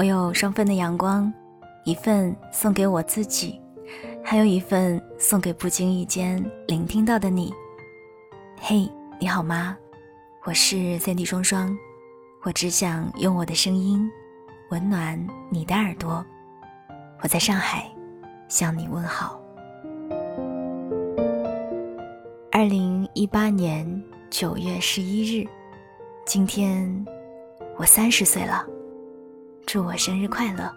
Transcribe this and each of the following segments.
我有双份的阳光，一份送给我自己，还有一份送给不经意间聆听到的你。嘿，你好吗？我是三 D 双双，我只想用我的声音温暖你的耳朵。我在上海向你问好。二零一八年九月十一日，今天我三十岁了。祝我生日快乐！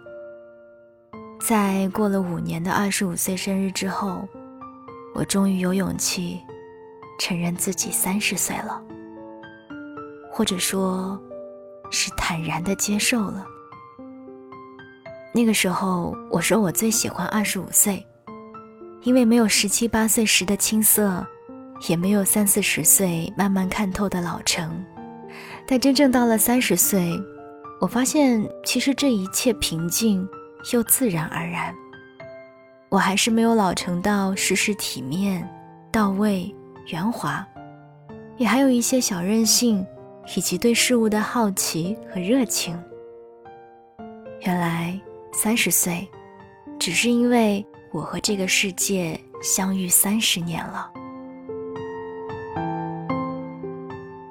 在过了五年的二十五岁生日之后，我终于有勇气承认自己三十岁了，或者说，是坦然的接受了。那个时候，我说我最喜欢二十五岁，因为没有十七八岁时的青涩，也没有三四十岁慢慢看透的老成，但真正到了三十岁。我发现，其实这一切平静又自然而然。我还是没有老成到时时体面、到位、圆滑，也还有一些小任性，以及对事物的好奇和热情。原来三十岁，只是因为我和这个世界相遇三十年了。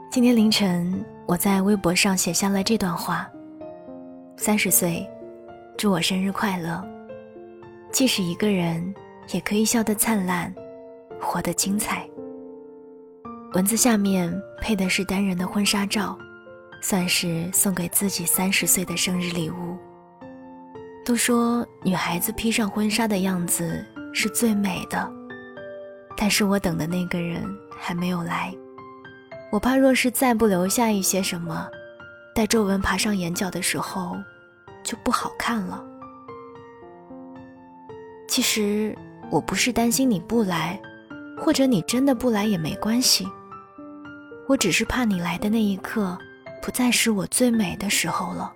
今天凌晨，我在微博上写下了这段话。三十岁，祝我生日快乐！即使一个人，也可以笑得灿烂，活得精彩。文字下面配的是单人的婚纱照，算是送给自己三十岁的生日礼物。都说女孩子披上婚纱的样子是最美的，但是我等的那个人还没有来，我怕若是再不留下一些什么，待皱纹爬上眼角的时候。就不好看了。其实我不是担心你不来，或者你真的不来也没关系。我只是怕你来的那一刻，不再是我最美的时候了。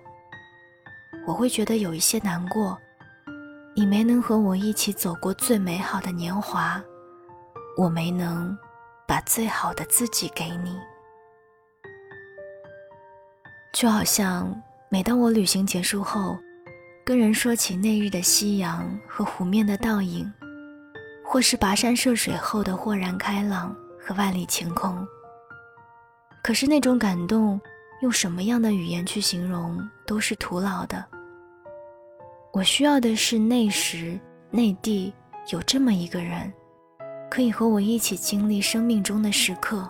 我会觉得有一些难过，你没能和我一起走过最美好的年华，我没能把最好的自己给你，就好像。每当我旅行结束后，跟人说起那日的夕阳和湖面的倒影，或是跋山涉水后的豁然开朗和万里晴空，可是那种感动，用什么样的语言去形容都是徒劳的。我需要的是那时内地有这么一个人，可以和我一起经历生命中的时刻，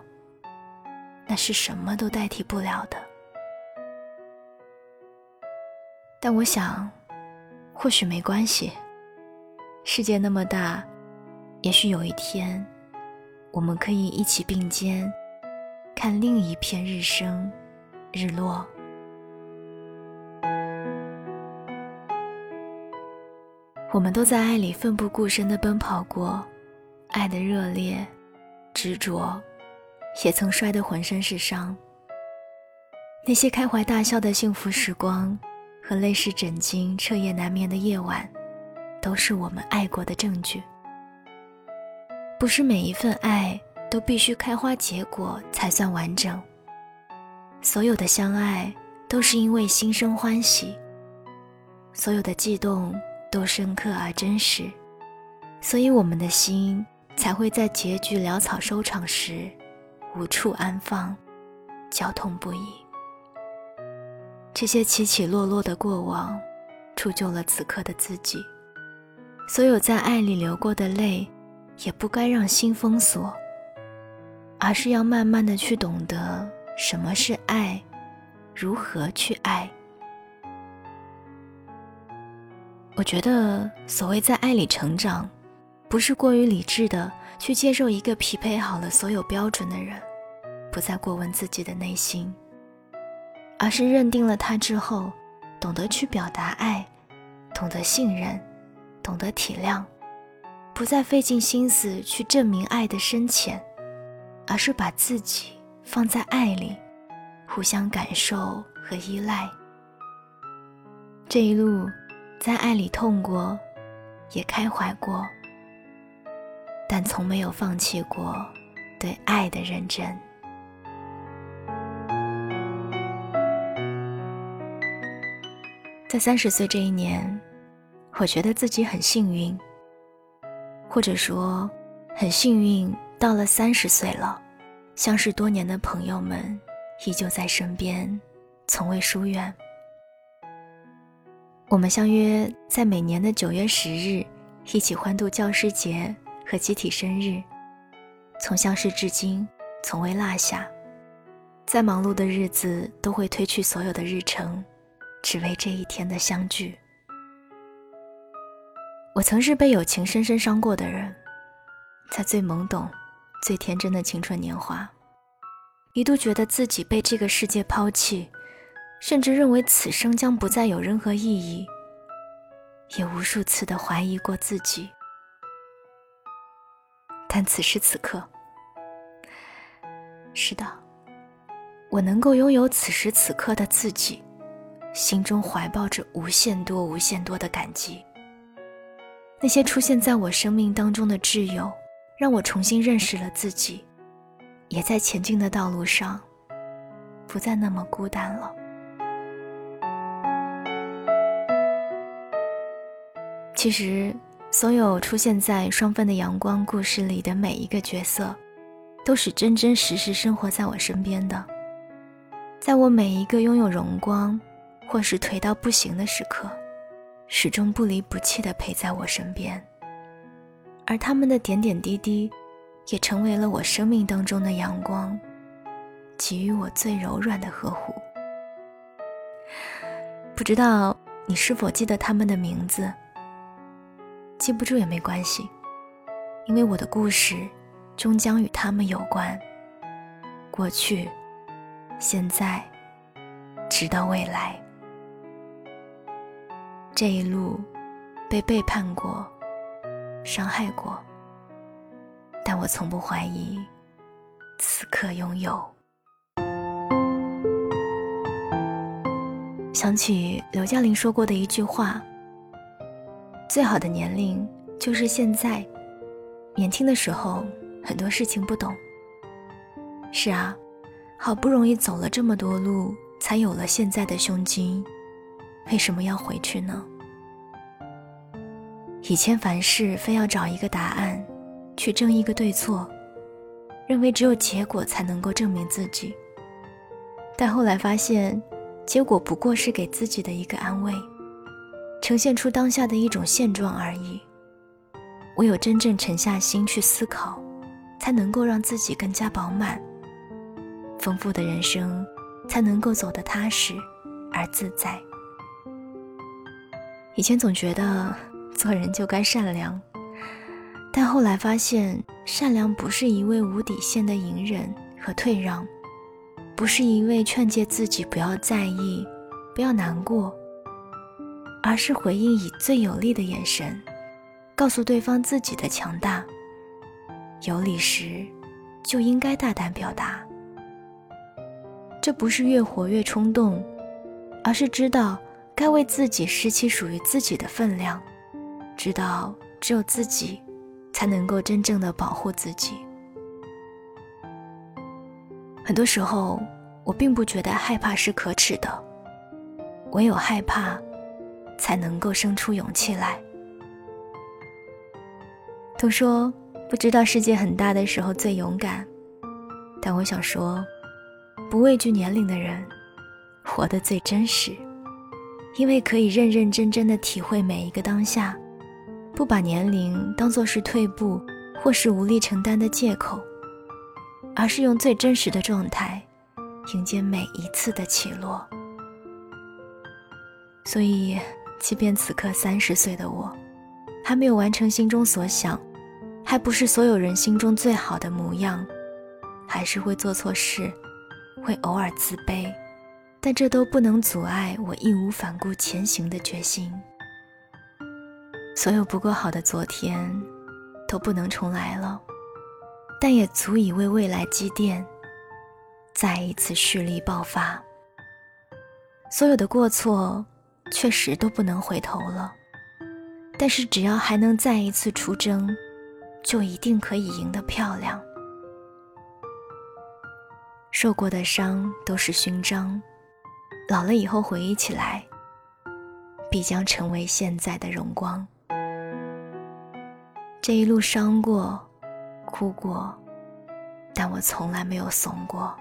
那是什么都代替不了的。但我想，或许没关系。世界那么大，也许有一天，我们可以一起并肩，看另一片日升、日落。我们都在爱里奋不顾身的奔跑过，爱的热烈、执着，也曾摔得浑身是伤。那些开怀大笑的幸福时光。和泪湿枕巾、彻夜难眠的夜晚，都是我们爱过的证据。不是每一份爱都必须开花结果才算完整。所有的相爱都是因为心生欢喜，所有的悸动都深刻而真实，所以我们的心才会在结局潦草收场时无处安放，绞痛不已。这些起起落落的过往，铸就了此刻的自己。所有在爱里流过的泪，也不该让心封锁，而是要慢慢的去懂得什么是爱，如何去爱。我觉得，所谓在爱里成长，不是过于理智的去接受一个匹配好了所有标准的人，不再过问自己的内心。而是认定了他之后，懂得去表达爱，懂得信任，懂得体谅，不再费尽心思去证明爱的深浅，而是把自己放在爱里，互相感受和依赖。这一路，在爱里痛过，也开怀过，但从没有放弃过对爱的认真。在三十岁这一年，我觉得自己很幸运，或者说很幸运，到了三十岁了，相识多年的朋友们依旧在身边，从未疏远。我们相约在每年的九月十日，一起欢度教师节和集体生日。从相识至今，从未落下。再忙碌的日子都会推去所有的日程，只为这一天的相聚。我曾是被友情深深伤过的人，在最懵懂、最天真的青春年华，一度觉得自己被这个世界抛弃。甚至认为此生将不再有任何意义，也无数次的怀疑过自己。但此时此刻，是的，我能够拥有此时此刻的自己，心中怀抱着无限多、无限多的感激。那些出现在我生命当中的挚友，让我重新认识了自己，也在前进的道路上，不再那么孤单了。其实，所有出现在《双份的阳光》故事里的每一个角色，都是真真实实生活在我身边的。在我每一个拥有荣光，或是颓到不行的时刻，始终不离不弃地陪在我身边。而他们的点点滴滴，也成为了我生命当中的阳光，给予我最柔软的呵护。不知道你是否记得他们的名字？记不住也没关系，因为我的故事终将与他们有关。过去、现在，直到未来，这一路被背叛过、伤害过，但我从不怀疑，此刻拥有。想起刘嘉玲说过的一句话。最好的年龄就是现在，年轻的时候很多事情不懂。是啊，好不容易走了这么多路，才有了现在的胸襟，为什么要回去呢？以前凡事非要找一个答案，去争一个对错，认为只有结果才能够证明自己。但后来发现，结果不过是给自己的一个安慰。呈现出当下的一种现状而已。唯有真正沉下心去思考，才能够让自己更加饱满。丰富的人生，才能够走得踏实而自在。以前总觉得做人就该善良，但后来发现，善良不是一味无底线的隐忍和退让，不是一味劝诫自己不要在意、不要难过。而是回应以最有力的眼神，告诉对方自己的强大。有理时，就应该大胆表达。这不是越活越冲动，而是知道该为自己拾起属于自己的分量，知道只有自己，才能够真正的保护自己。很多时候，我并不觉得害怕是可耻的，唯有害怕。才能够生出勇气来。都说不知道世界很大的时候最勇敢，但我想说，不畏惧年龄的人，活得最真实，因为可以认认真真的体会每一个当下，不把年龄当做是退步或是无力承担的借口，而是用最真实的状态，迎接每一次的起落。所以。即便此刻三十岁的我，还没有完成心中所想，还不是所有人心中最好的模样，还是会做错事，会偶尔自卑，但这都不能阻碍我义无反顾前行的决心。所有不够好的昨天，都不能重来了，但也足以为未来积淀，再一次蓄力爆发。所有的过错。确实都不能回头了，但是只要还能再一次出征，就一定可以赢得漂亮。受过的伤都是勋章，老了以后回忆起来，必将成为现在的荣光。这一路伤过，哭过，但我从来没有怂过。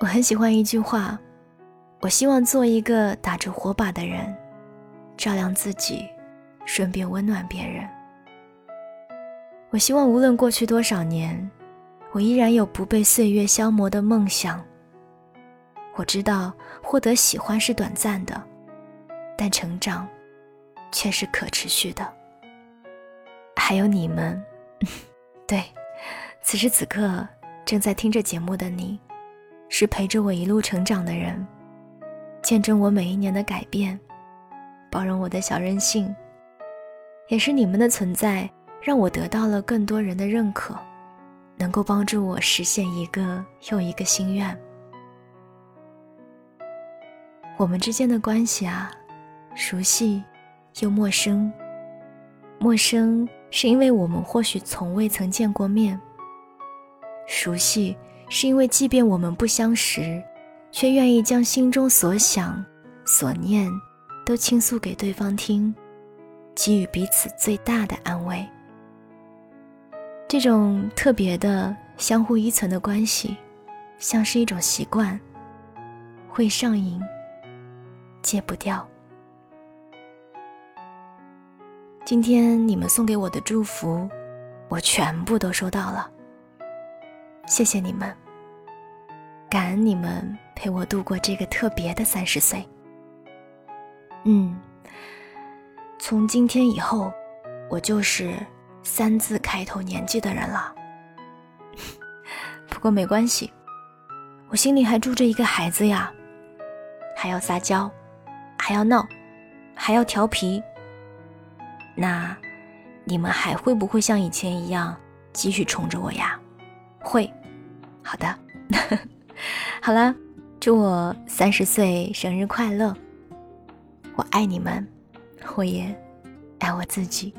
我很喜欢一句话，我希望做一个打着火把的人，照亮自己，顺便温暖别人。我希望无论过去多少年，我依然有不被岁月消磨的梦想。我知道获得喜欢是短暂的，但成长却是可持续的。还有你们，对，此时此刻正在听着节目的你。是陪着我一路成长的人，见证我每一年的改变，包容我的小任性，也是你们的存在，让我得到了更多人的认可，能够帮助我实现一个又一个心愿。我们之间的关系啊，熟悉又陌生。陌生是因为我们或许从未曾见过面，熟悉。是因为，即便我们不相识，却愿意将心中所想、所念都倾诉给对方听，给予彼此最大的安慰。这种特别的、相互依存的关系，像是一种习惯，会上瘾，戒不掉。今天你们送给我的祝福，我全部都收到了，谢谢你们。感恩你们陪我度过这个特别的三十岁。嗯，从今天以后，我就是三字开头年纪的人了。不过没关系，我心里还住着一个孩子呀，还要撒娇，还要闹，还要调皮。那你们还会不会像以前一样继续宠着我呀？会，好的。好了，祝我三十岁生日快乐！我爱你们，我也爱我自己。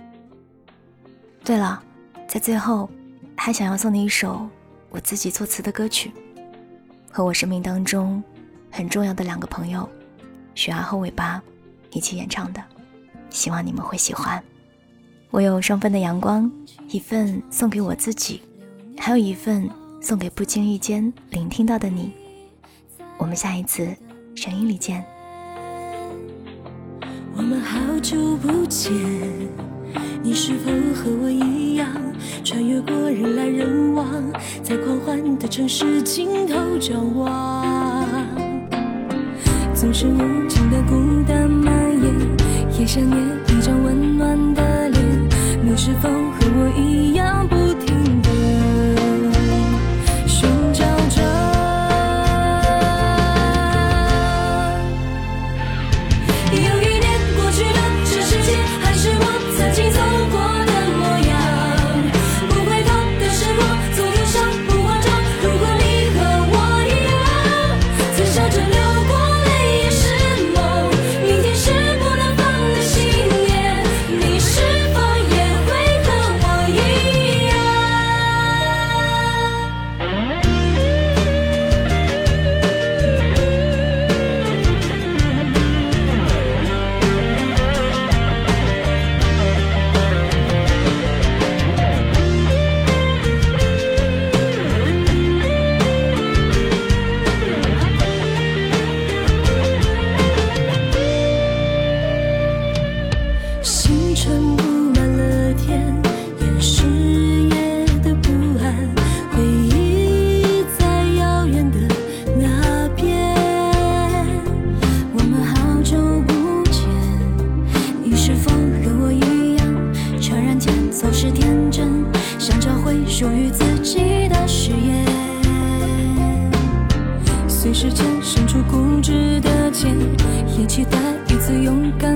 对了，在最后，还想要送你一首我自己作词的歌曲，和我生命当中很重要的两个朋友雪儿和尾巴一起演唱的，希望你们会喜欢。我有双份的阳光，一份送给我自己，还有一份送给不经意间聆听到的你。我们下一次声音里见。我们好久不见，你是否和我一样，穿越过人来人往，在狂欢的城市尽头张望？总是无尽的孤单蔓延，也想念一张温暖的脸。你是否和我一样？不期待一次勇敢。